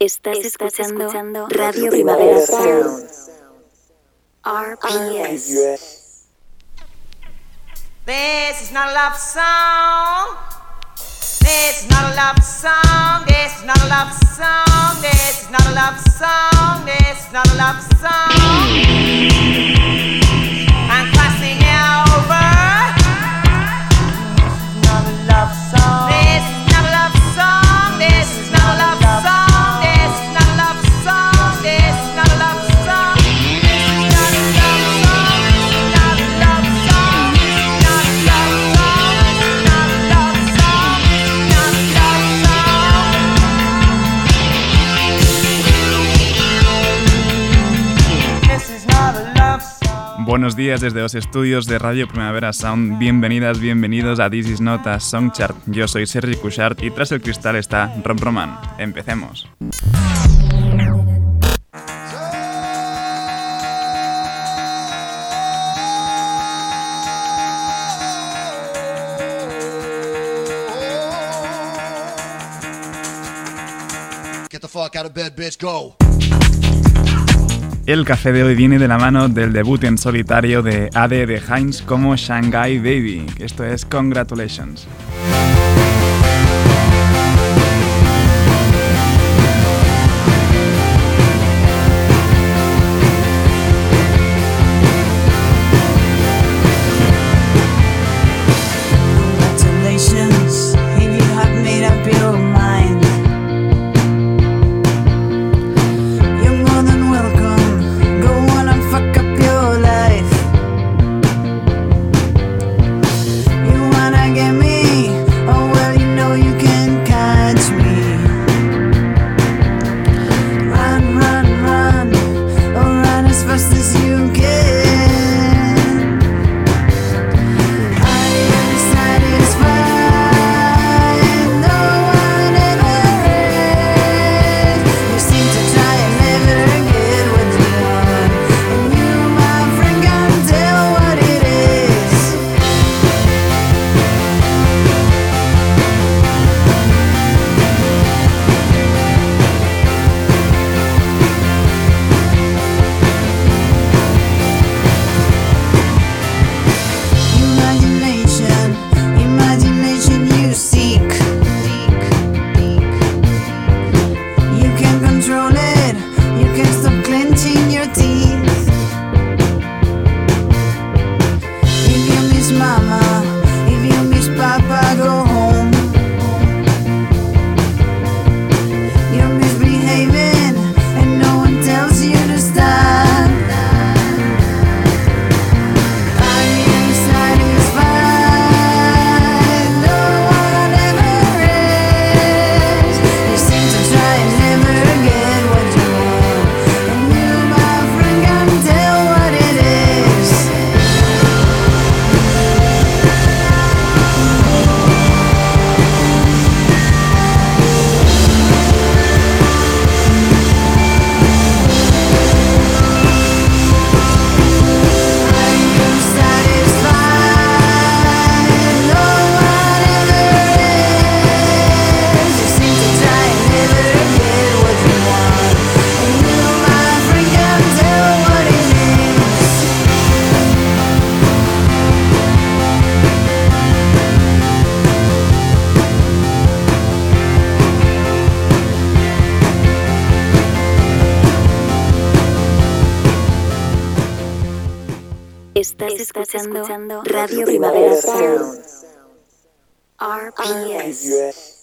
Estás, escuchando, Radio Primavera Sound. RPS. This is not a love song. This is not a love song. This is not a love song. This is not a love song. This is not a love song. Buenos días desde los estudios de Radio Primavera Sound. Bienvenidas, bienvenidos a This Is Not a Song Chart. Yo soy Sergi Cushart y tras el cristal está Rob Roman. Empecemos. Get the fuck out of bed, bitch, go. El café de hoy viene de la mano del debut en solitario de AD de Heinz como Shanghai Baby. Esto es Congratulations. Escuchando, Radio Primavera Sound. RPS.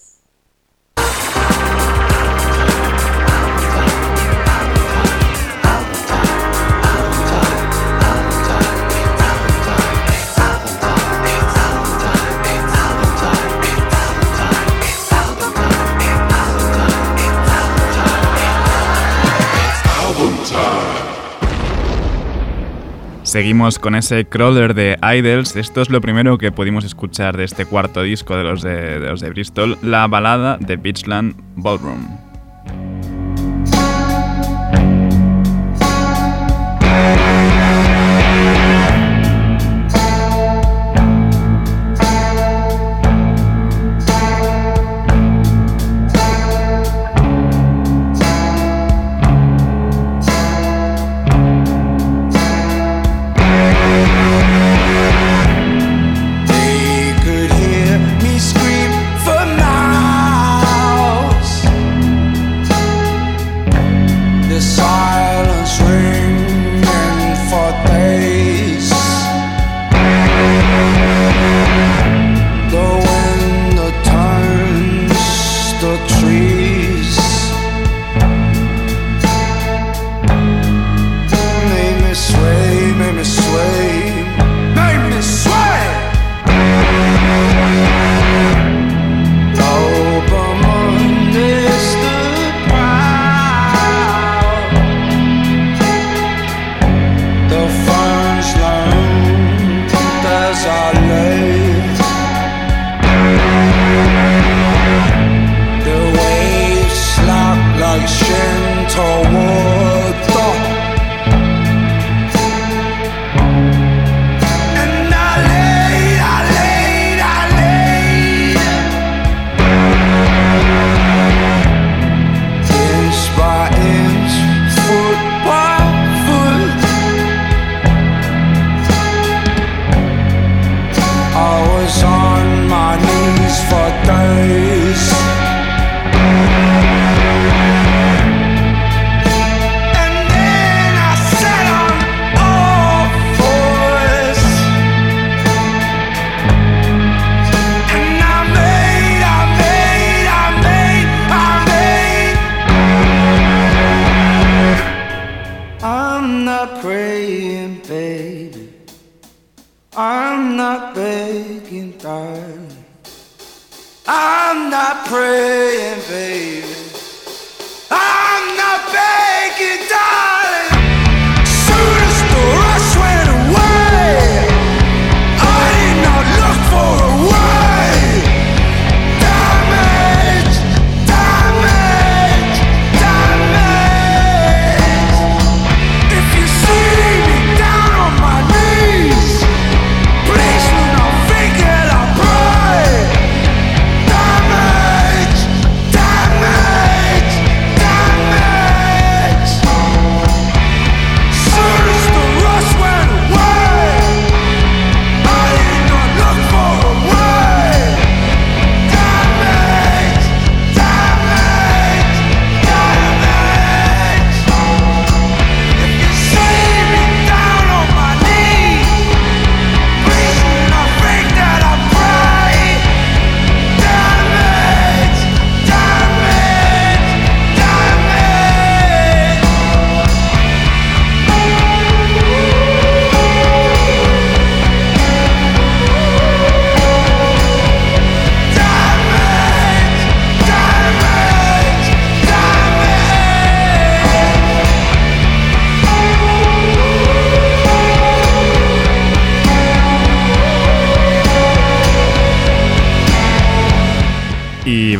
Seguimos con ese crawler de Idols. Esto es lo primero que pudimos escuchar de este cuarto disco de los de, de los de Bristol, la balada de Beachland Ballroom.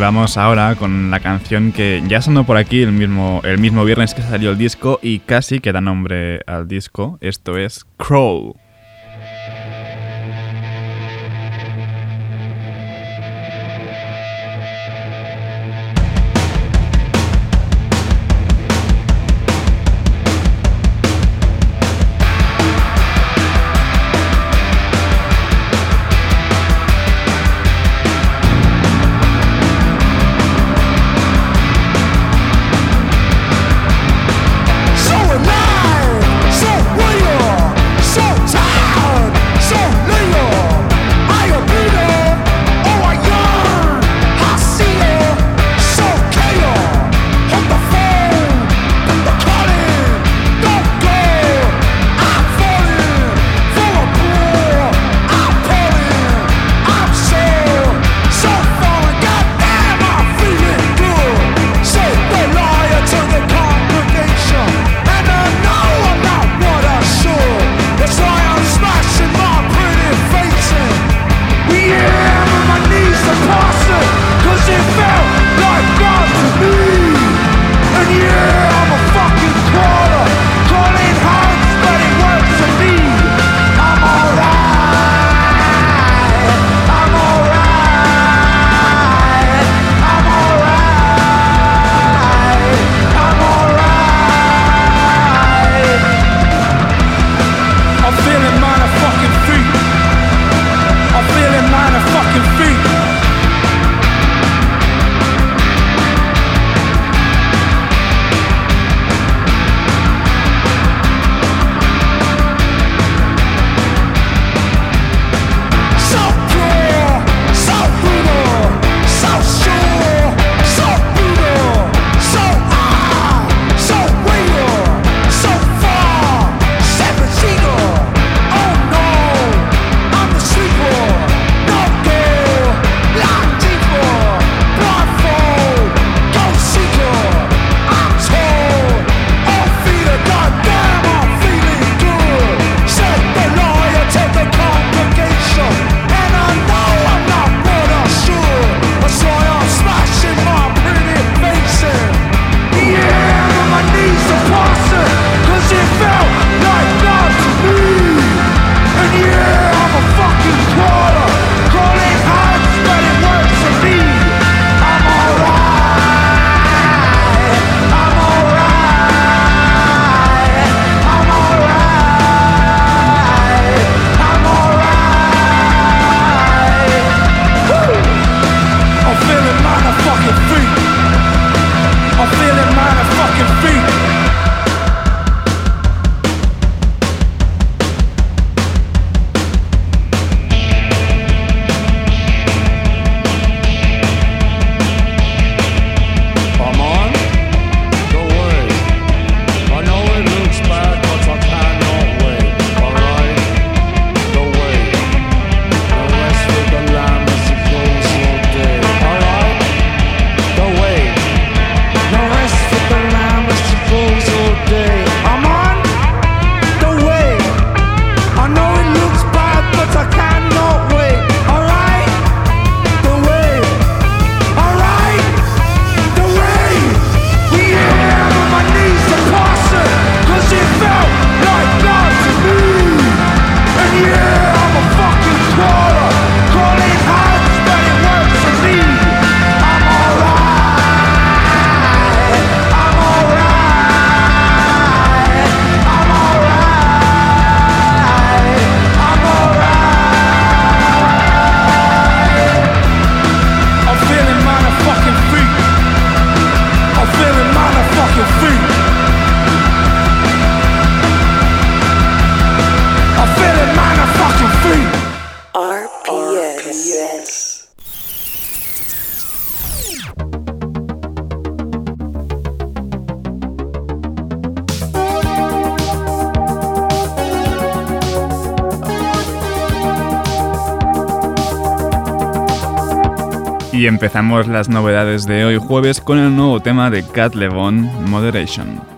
Vamos ahora con la canción que ya sonó por aquí el mismo, el mismo viernes que salió el disco y casi que da nombre al disco. Esto es Crow. Empezamos las novedades de hoy jueves con el nuevo tema de Cat Levon, Moderation.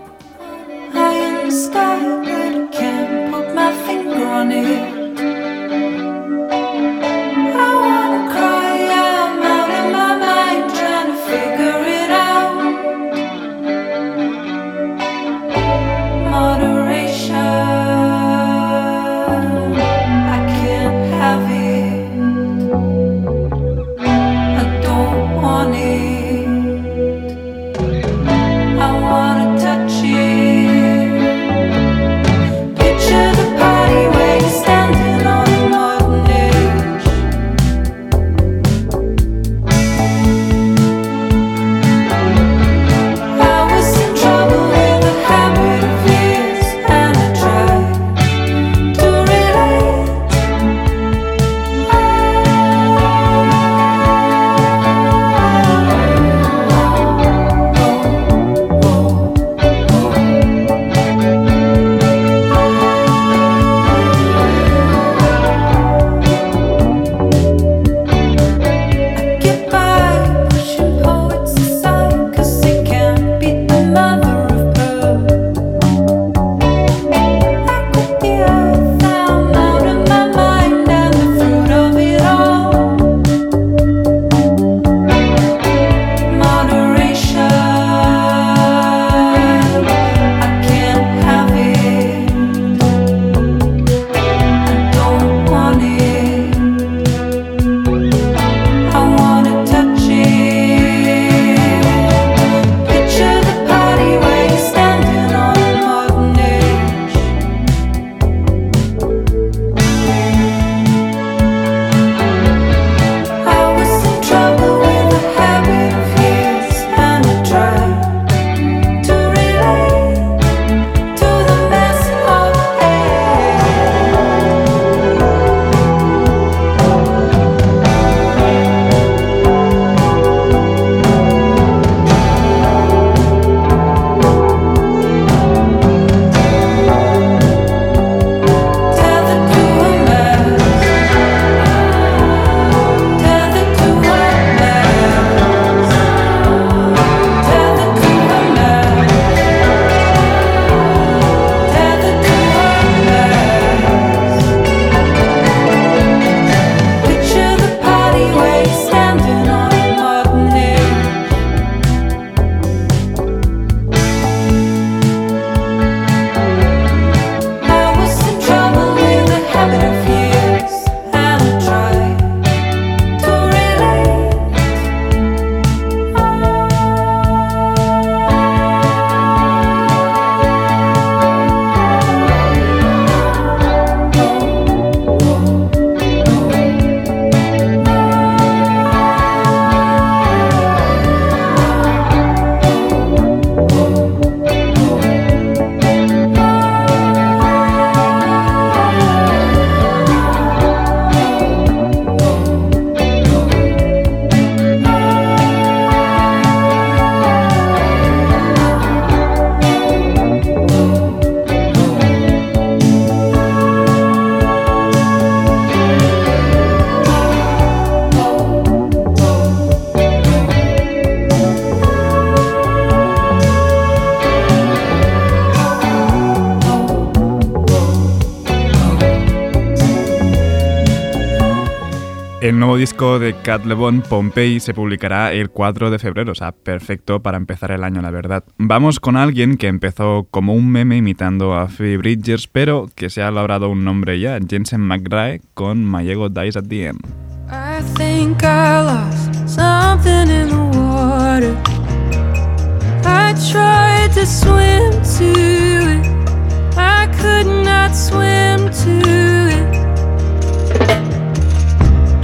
El nuevo disco de Cat Lebon, Pompey, se publicará el 4 de febrero, o sea, perfecto para empezar el año, la verdad. Vamos con alguien que empezó como un meme imitando a Phoebe Bridgers, pero que se ha logrado un nombre ya, Jensen McRae, con My Ego Dies at the End.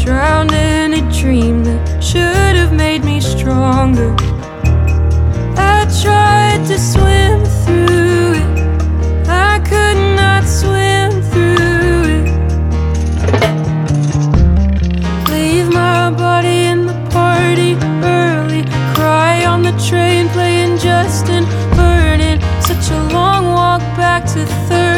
drowned in a dream that should have made me stronger. I tried to swim through it, I could not swim through it. Leave my body in the party early, cry on the train playing Justin burning. Such a long walk back to third.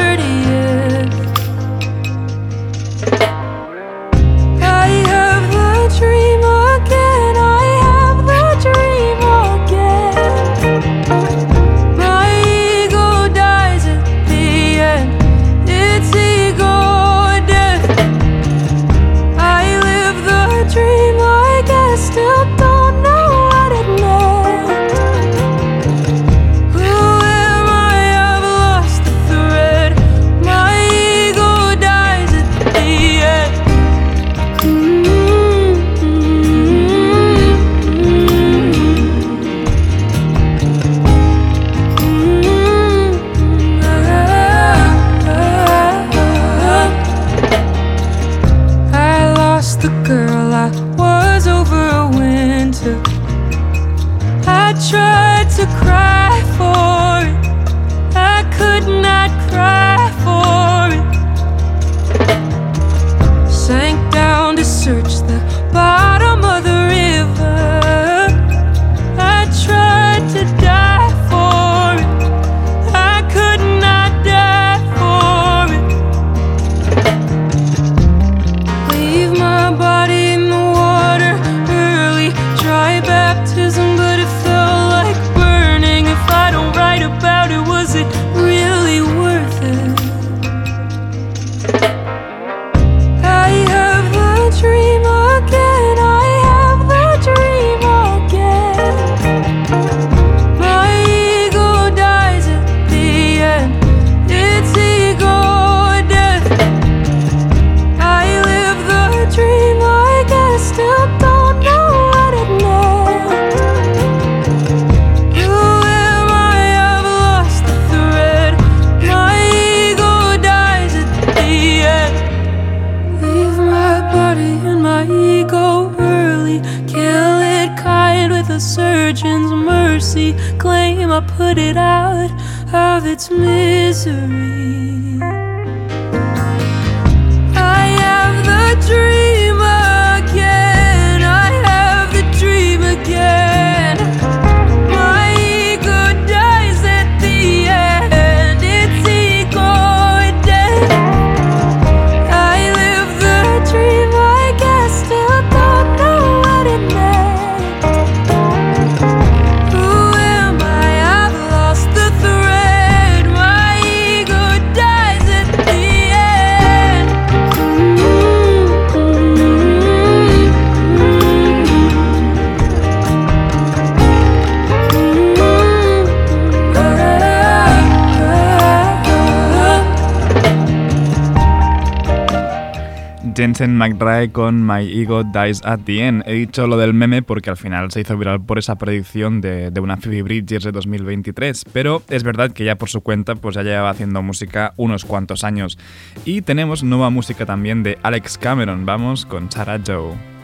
Jensen McRae con My Ego Dies at the End. He dicho lo del meme porque al final se hizo viral por esa predicción de, una Phoebe Bridgers de 2023, pero es verdad que ya por su cuenta pues ya llevaba haciendo música unos cuantos años. Y tenemos nueva música también de Alex Cameron, vamos con Sarah Joe.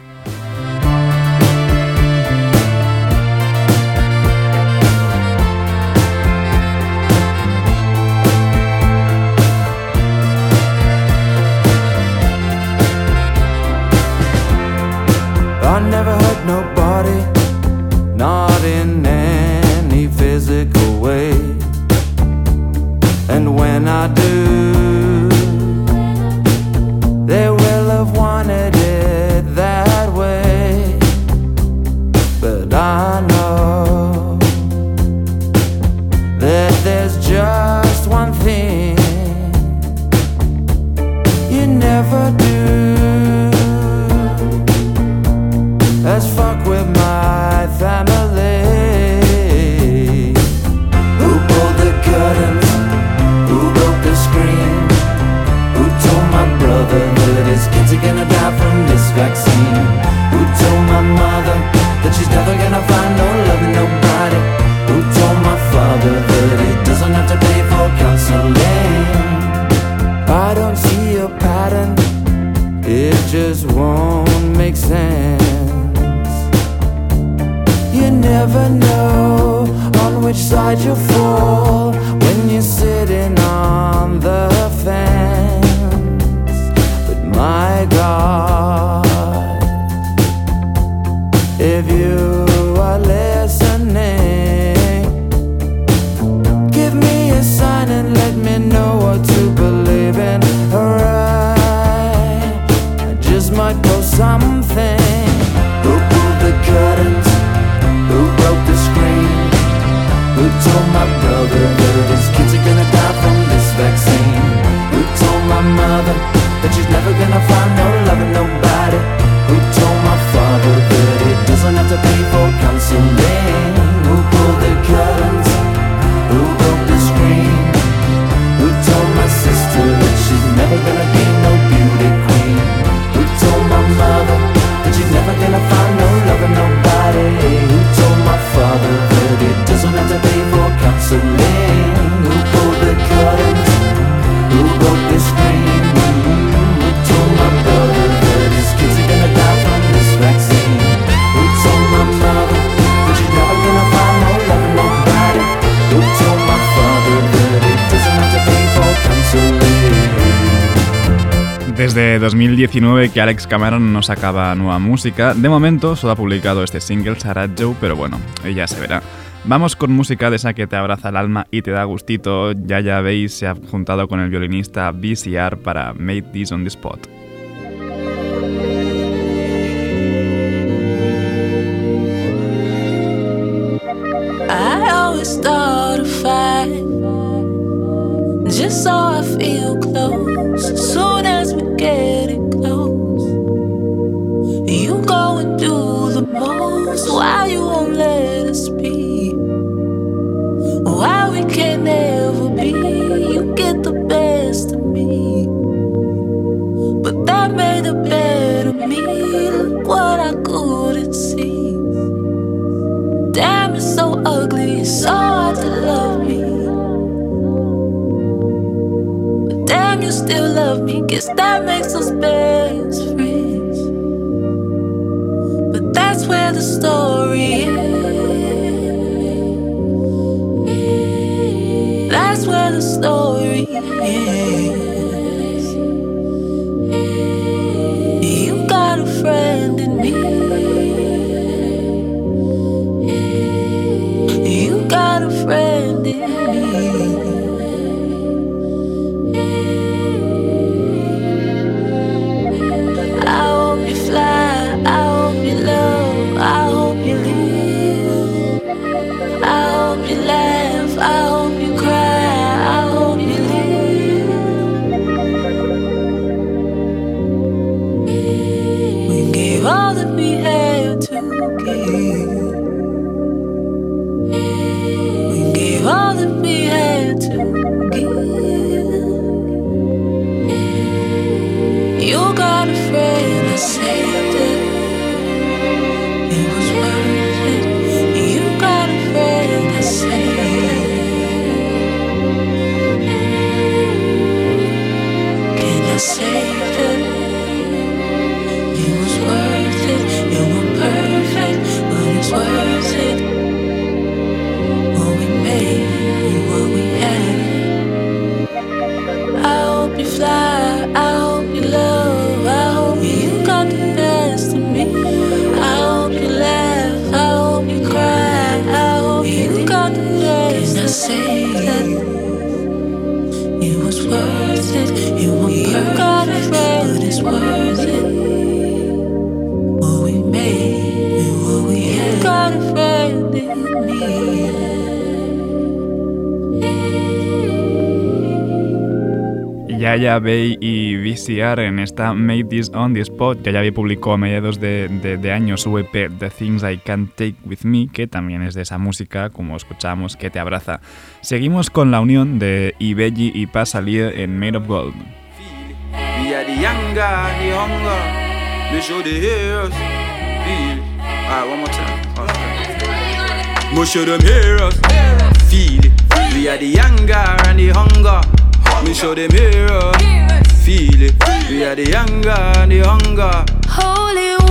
never know on which side you'll fall when you're sitting on the desde 2019 que Alex Cameron no sacaba nueva música. De momento solo ha publicado este single, Sarah Joe, pero bueno, ya se verá. Vamos con música de esa que te abraza el alma y te da gustito. Ya ya veis, se ha juntado con el violinista BCR para Made This on the Spot. just. Guess that makes us best friends. But that's where the story Yaya Bay y VCR en esta Made This On The Spot. Yaya Bay publicó a mediados de, de, de año su EP The Things I Can't Take With Me, que también es de esa música, como escuchamos, que te abraza. Seguimos con la unión de Ibelli y Pasalier en Made of Gold. Feel, we are the and the hunger Me show them hero. Feel it. We are the younger and the hunger. Holy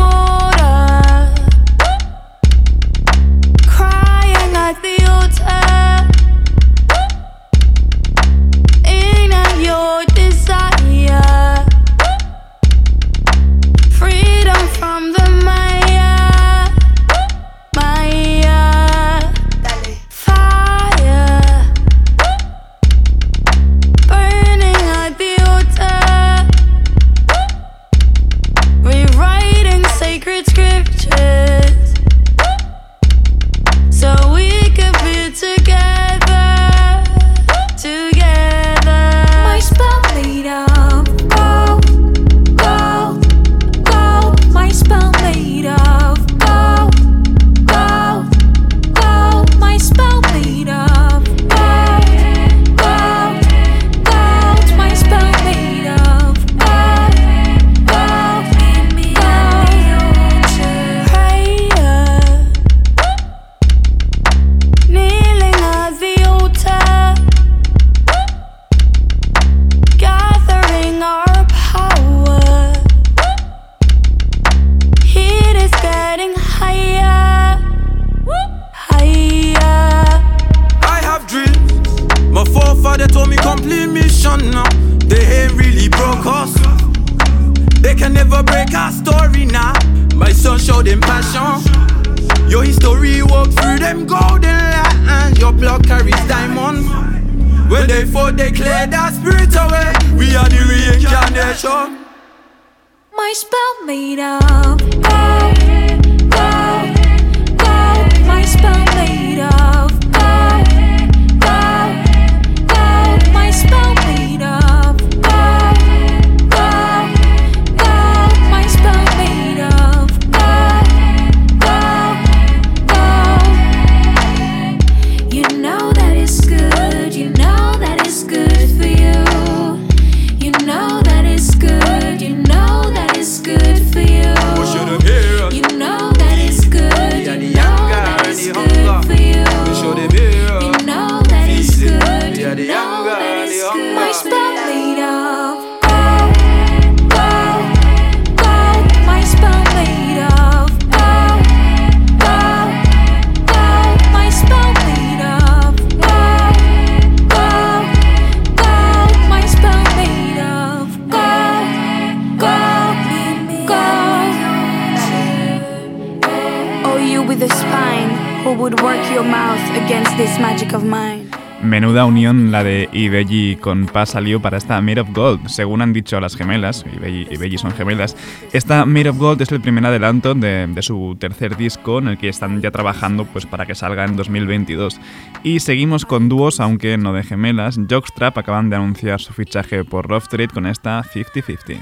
Menuda unión la de Ibelli con Pa salió para esta Made of Gold. Según han dicho las gemelas, Ibelli son gemelas, esta Made of Gold es el primer adelanto de, de, su tercer disco en el que están ya trabajando pues, para que salga en 2022. Y seguimos con dúos, aunque no de gemelas. Jockstrap acaban de anunciar su fichaje por Rough Trade con esta 50-50.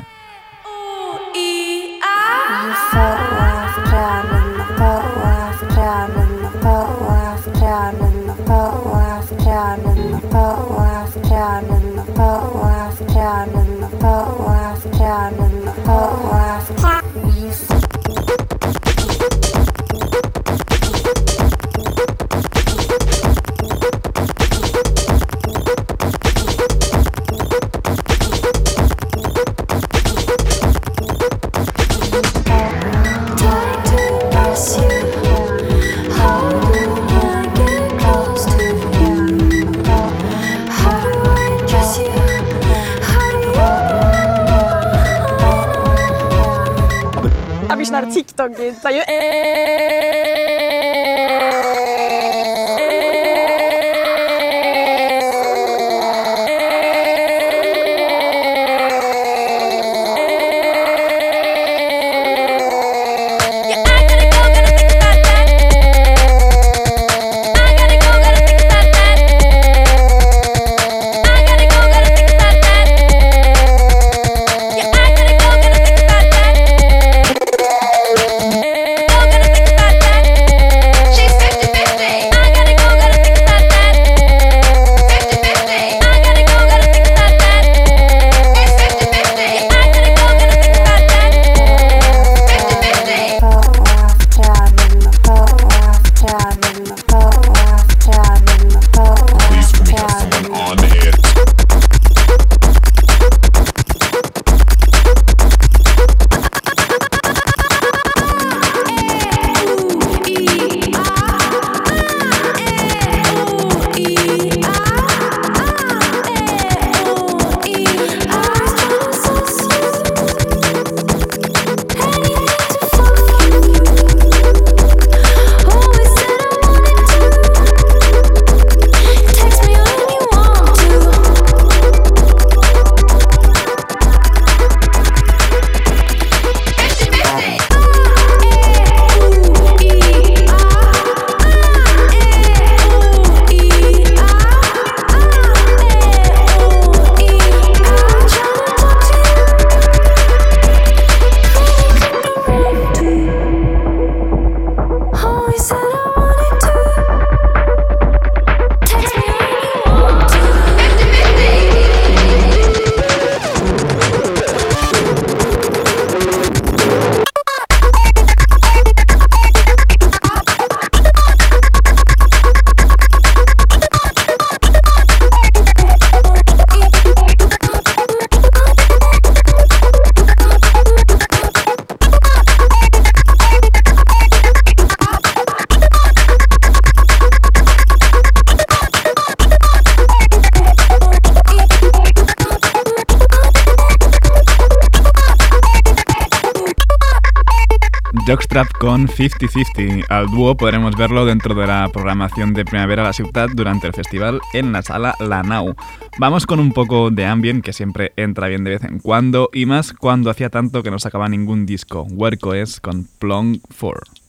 Music. TikTok-intervju. Eh, Jockstrap con 50-50. Al dúo podremos verlo dentro de la programación de Primavera a la Ciudad durante el festival en la sala La Nau. Vamos con un poco de ambient que siempre entra bien de vez en cuando y más cuando hacía tanto que no sacaba ningún disco. Huerco es con Plong 4.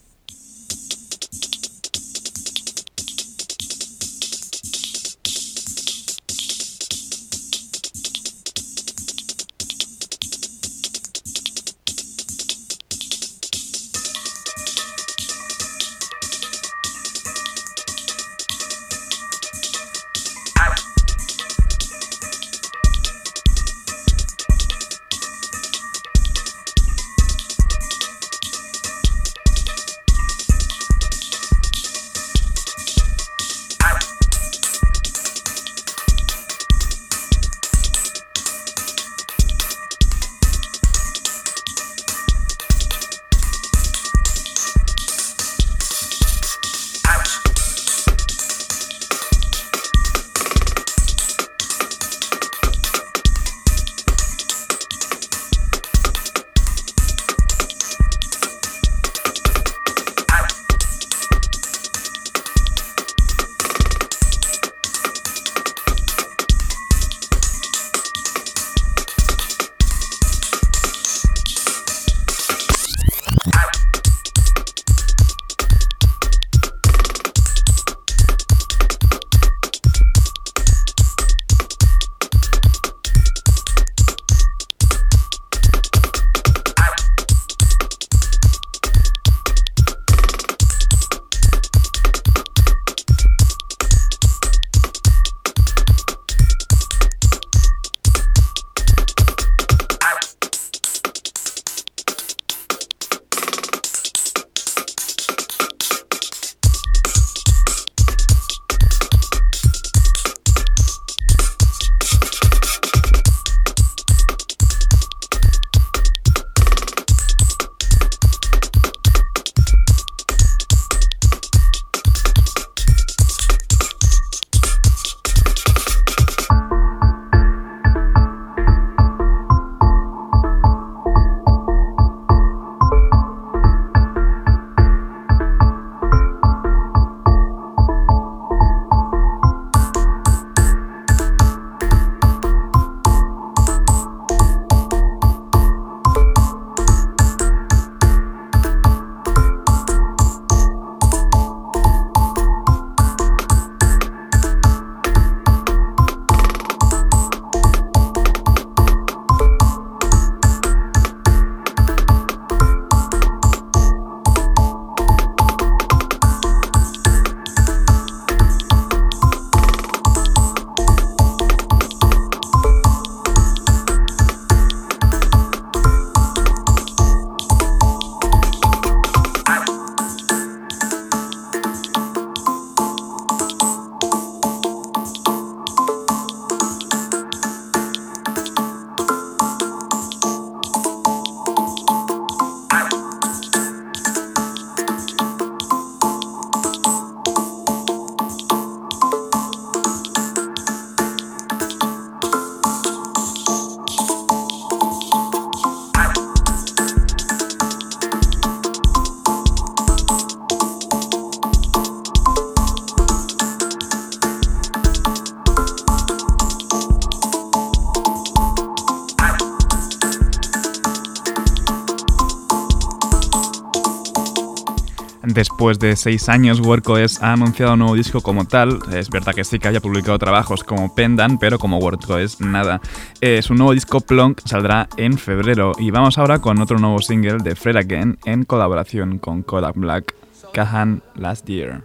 Después de seis años, WorkOS ha anunciado un nuevo disco como tal. Es verdad que sí que haya publicado trabajos como Pendan, pero como WorkOS nada. Es un nuevo disco Plonk, saldrá en febrero. Y vamos ahora con otro nuevo single de Fred Again en colaboración con Kodak Black, Kahan Last Year.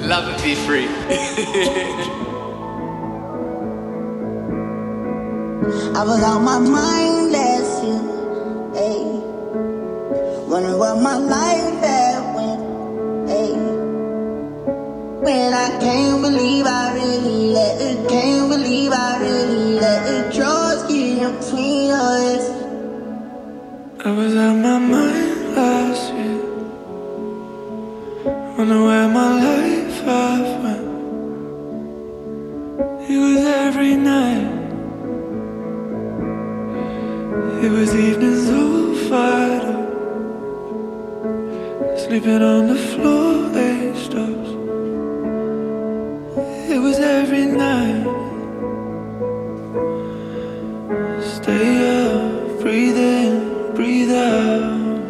Love be free. I was on my mind last year. Hey. Wondering what my life had went. Hey. When I can't believe I really let it, can't believe I really let it trust you between us. I was on my mind last year. Wonder where my life had went. It was every night. It was evenings Sleeping on the floor, eight stops. It was every night. Stay up, breathe in, breathe out.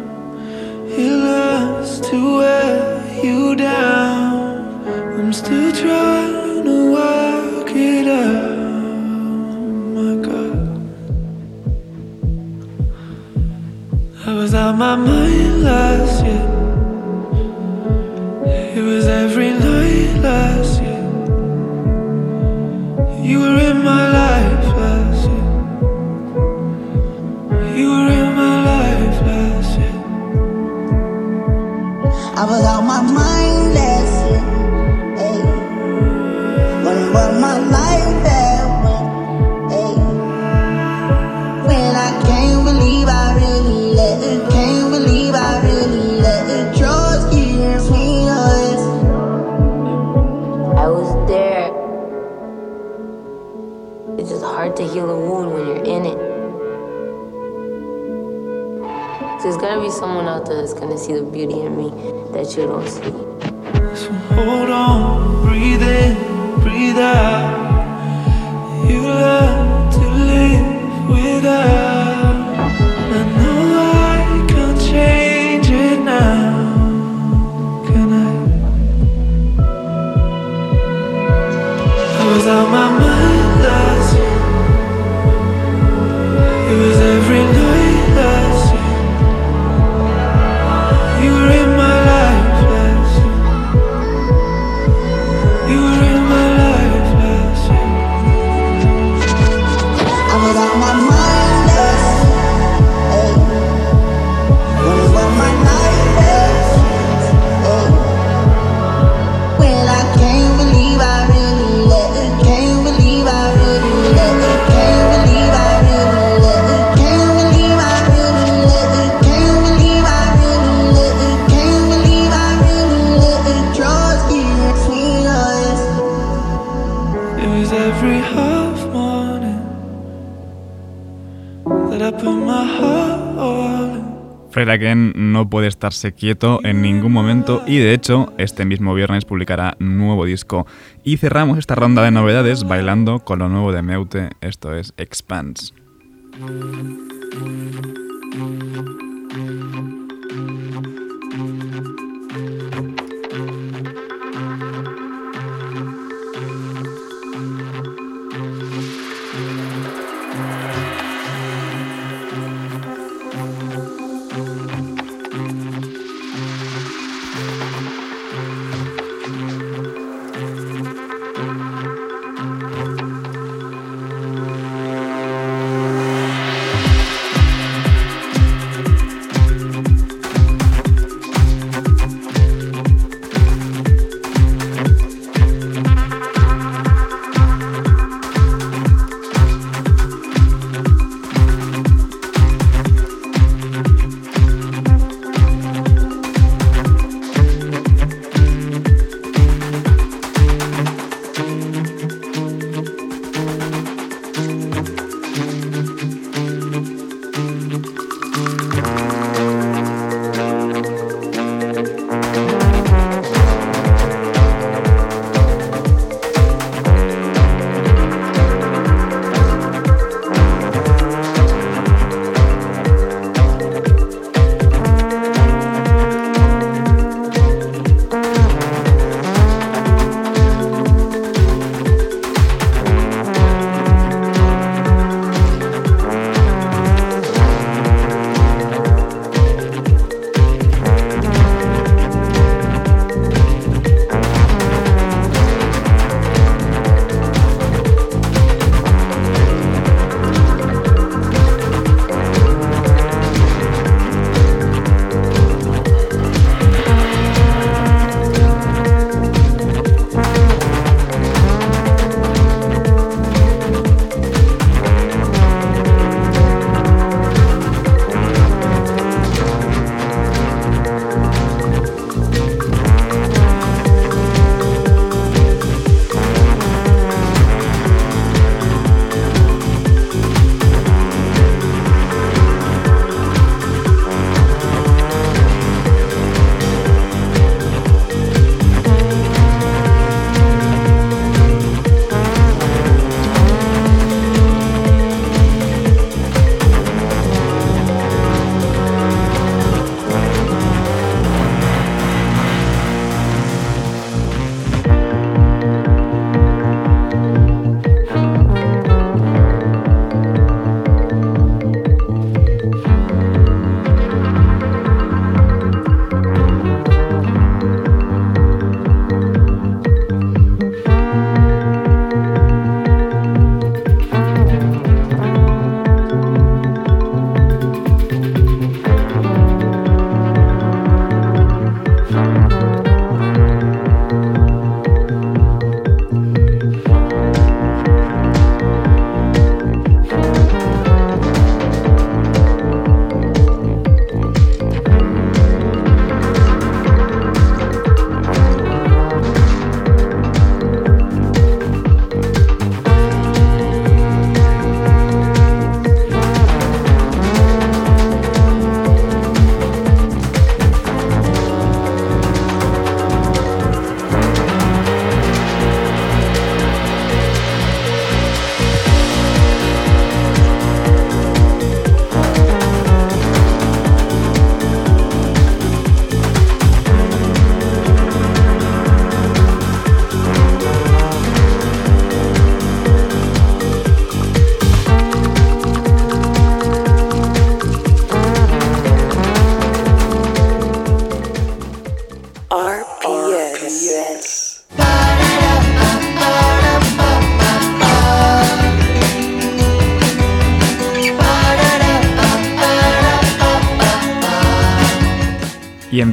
It learns to wear you down. I'm still trying to work it out. Oh my God. I was out my mind last year. Was every night last that's gonna see the beauty in me that you don't see. So hold on, breathe in, breathe out. Fred Aken no puede estarse quieto en ningún momento y de hecho este mismo viernes publicará nuevo disco. Y cerramos esta ronda de novedades bailando con lo nuevo de Meute, esto es Expanse.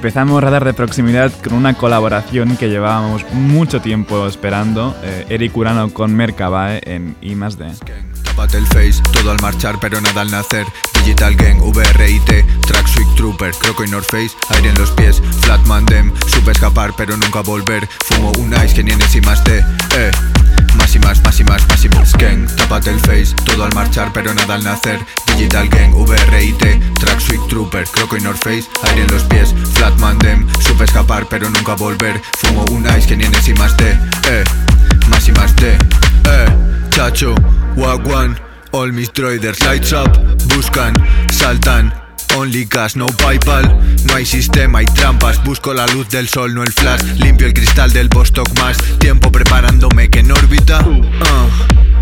Empezamos Radar de Proximidad con una colaboración que llevábamos mucho tiempo esperando, eh, Eric Urano con Mercabae en I Tápate el face, todo al marchar pero nada al nacer. Digital Gang, VRIT, Track Sweet Trooper, Croco y North Face, aire en los pies, Flatman Dem, supe escapar pero nunca volver. Fumo un ice que ni en y más de, eh. Más y más, más y más, más y más. Gang, tápate el face, todo al marchar pero nada al nacer Digital Gang, VRIT, Track Sweet Trooper, Croco y North Face, aire en los pies, Flatman Dem, supe escapar pero nunca volver Fumo un ice que ni en y más de, eh más y más de, eh Chacho, Wagwan, all mis droiders lights up Buscan, saltan, Only cash, no PayPal No hay sistema, hay trampas Busco la luz del sol, no el flash Limpio el cristal del Bostock más Tiempo preparándome que en órbita uh.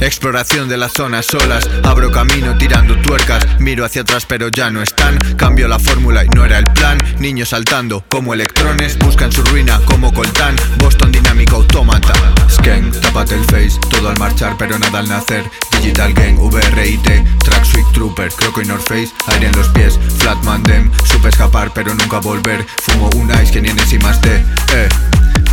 Exploración de las zonas solas, abro camino tirando tuercas, miro hacia atrás pero ya no están, cambio la fórmula y no era el plan, niños saltando como electrones, buscan su ruina como coltán, Boston dinámico autómata, Skank, tápate el face, todo al marchar pero nada al nacer, Digital Gang, VRIT, Track Sweet Trooper, Croco y North Face, aire en los pies, Flatman Dem, supe escapar pero nunca volver, fumo un ice que ni en más de, eh.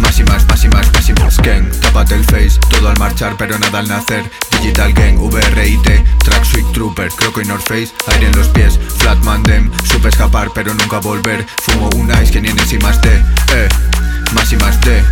Más y más, más y más, más y más Gang, tápate el face, todo al marchar pero nada al nacer Digital Gang, VRIT, Track Sweet Trooper, Croco y North Face Aire en los pies, Flatman Dem Supe escapar pero nunca volver Fumo un ice que ni en más de, eh Más y más de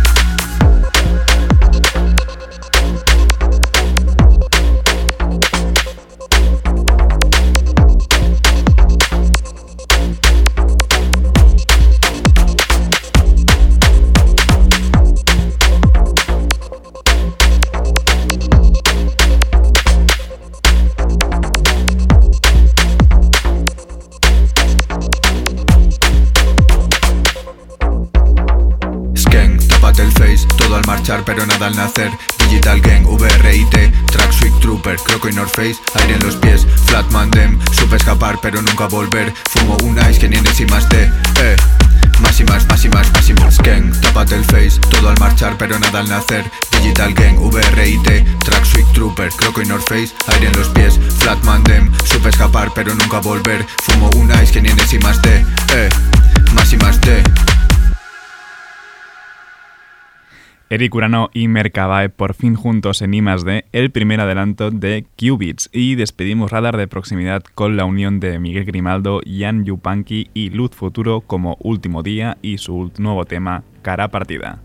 pero nada al nacer. Digital Gang, VRIT, Track Sweet Trooper, Croco y North Face Aire en los pies, Flatman Dem Supe escapar pero nunca volver. Fumo un ice que ni en y más de, eh. Más y más, más y más, más y más Gang, tápate el face, todo al marchar pero nada al nacer. Digital Gang, VRIT, Track Sweet Trooper, Croco y North Face Aire en los pies, Flatman Dem Supe escapar pero nunca volver. Fumo un ice que ni en y más de, eh. Más y más de Eric Urano y Mercabae por fin juntos en I+D, el primer adelanto de Qubits y despedimos Radar de proximidad con la unión de Miguel Grimaldo, Jan Yupanqui y Luz Futuro como último día y su nuevo tema Cara Partida.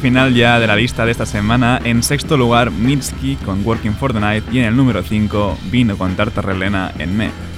Final ya de la lista de esta semana. En sexto lugar, Mitski con Working for the Night. Y en el número 5, Vino con Tarta Relena en Me.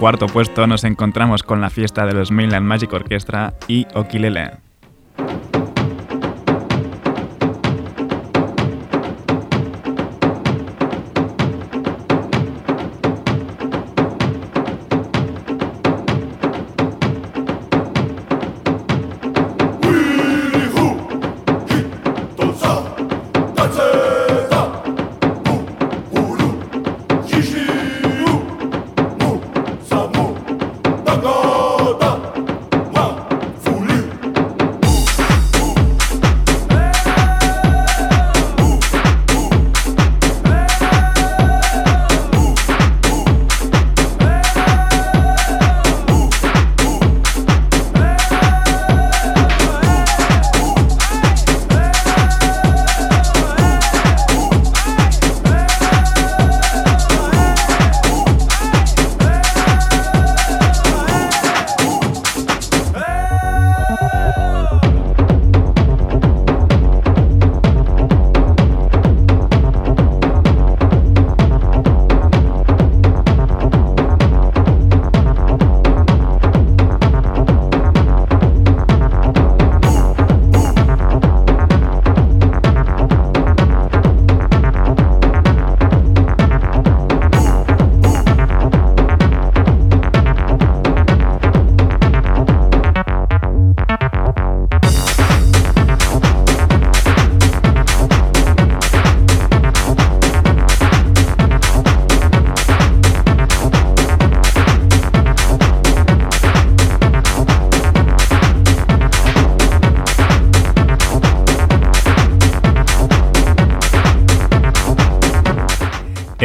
Cuarto puesto nos encontramos con la fiesta de los Mainland Magic Orchestra y Okilele.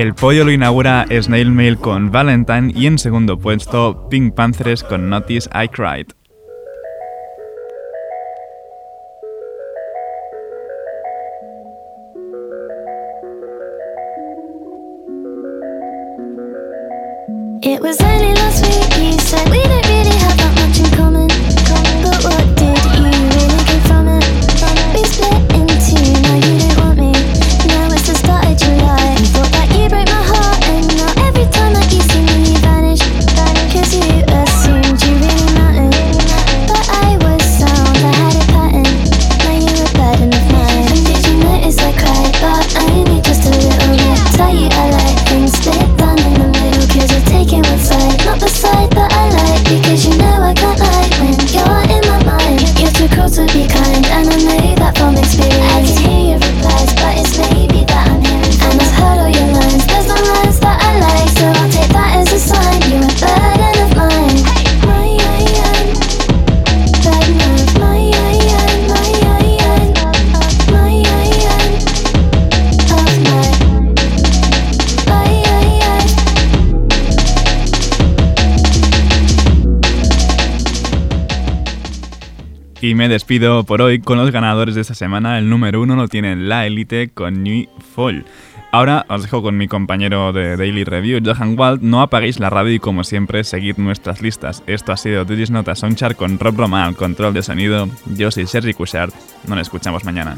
El pollo lo inaugura Snail Mail con Valentine y en segundo puesto Pink Panthers con Notice I Cried. Me despido por hoy con los ganadores de esta semana. El número uno lo tiene La Elite con New Fall. Ahora os dejo con mi compañero de Daily Review, Johan Wald. No apaguéis la radio y como siempre, seguid nuestras listas. Esto ha sido Digis Nota Soundchart con Rob Roma al control de sonido. Yo soy Sergi Cushart. Nos escuchamos mañana.